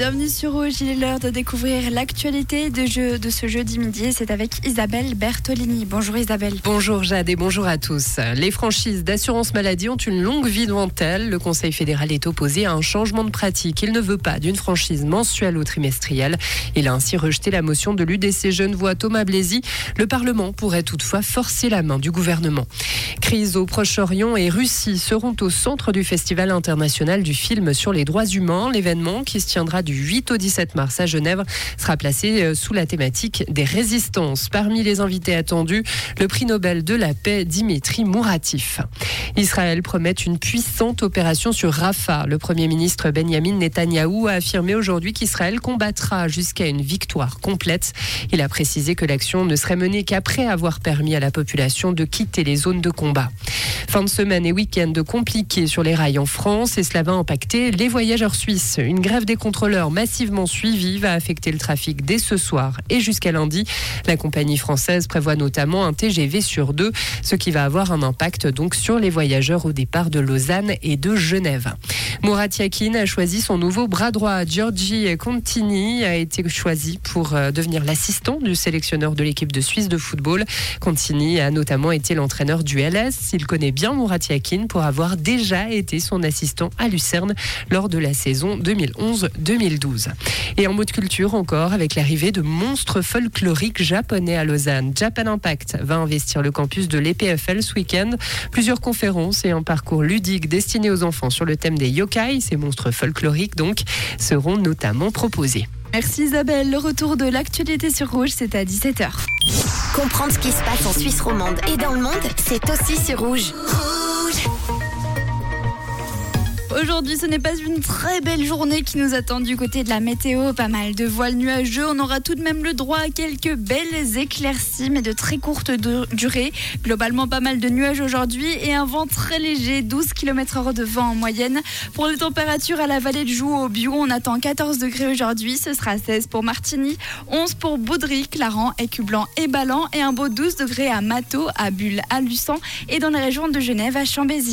Bienvenue sur Rouge, il est l'heure de découvrir l'actualité de, jeu, de ce jeudi midi. C'est avec Isabelle Bertolini. Bonjour Isabelle. Bonjour Jade et bonjour à tous. Les franchises d'assurance maladie ont une longue vie devant elles. Le Conseil fédéral est opposé à un changement de pratique. Il ne veut pas d'une franchise mensuelle ou trimestrielle. Il a ainsi rejeté la motion de l'UDC Genevois Thomas Blaisy. Le Parlement pourrait toutefois forcer la main du gouvernement. Crise au Proche-Orient et Russie seront au centre du Festival international du film sur les droits humains. L'événement qui se tiendra du du 8 au 17 mars à Genève sera placé euh, sous la thématique des résistances. Parmi les invités attendus, le prix Nobel de la paix Dimitri Mouratif. Israël promet une puissante opération sur Rafah. Le Premier ministre Benjamin Netanyahou a affirmé aujourd'hui qu'Israël combattra jusqu'à une victoire complète. Il a précisé que l'action ne serait menée qu'après avoir permis à la population de quitter les zones de combat. Fin de semaine et week-end compliqués sur les rails en France et cela va impacter les voyageurs suisses. Une grève des contrôleurs massivement suivie va affecter le trafic dès ce soir et jusqu'à lundi. La compagnie française prévoit notamment un TGV sur deux, ce qui va avoir un impact donc sur les voyageurs au départ de Lausanne et de Genève. Murat Yakin a choisi son nouveau bras droit. Giorgi Contini a été choisi pour euh, devenir l'assistant du sélectionneur de l'équipe de Suisse de football. Contini a notamment été l'entraîneur du LS. Il connaît bien Murat Yakin pour avoir déjà été son assistant à Lucerne lors de la saison 2011-2012. Et en mode culture encore, avec l'arrivée de monstres folkloriques japonais à Lausanne. Japan Impact va investir le campus de l'EPFL ce week-end. Plusieurs conférences et un parcours ludique destiné aux enfants sur le thème des yoga ces monstres folkloriques donc, seront notamment proposés. Merci Isabelle. Le retour de l'actualité sur Rouge, c'est à 17h. Comprendre ce qui se passe en Suisse romande et dans le monde, c'est aussi sur Rouge. Aujourd'hui, ce n'est pas une très belle journée qui nous attend du côté de la météo. Pas mal de voiles nuageux. On aura tout de même le droit à quelques belles éclaircies, mais de très courte durée. Globalement, pas mal de nuages aujourd'hui et un vent très léger, 12 km/h de vent en moyenne. Pour les températures à la vallée de Joux, au Bio, on attend 14 degrés aujourd'hui. Ce sera 16 pour Martigny, 11 pour Baudry, Clarence, Écublanc et Ballan et un beau 12 degrés à Mato, à Bulle, à Luçon et dans les régions de Genève, à Chambézy.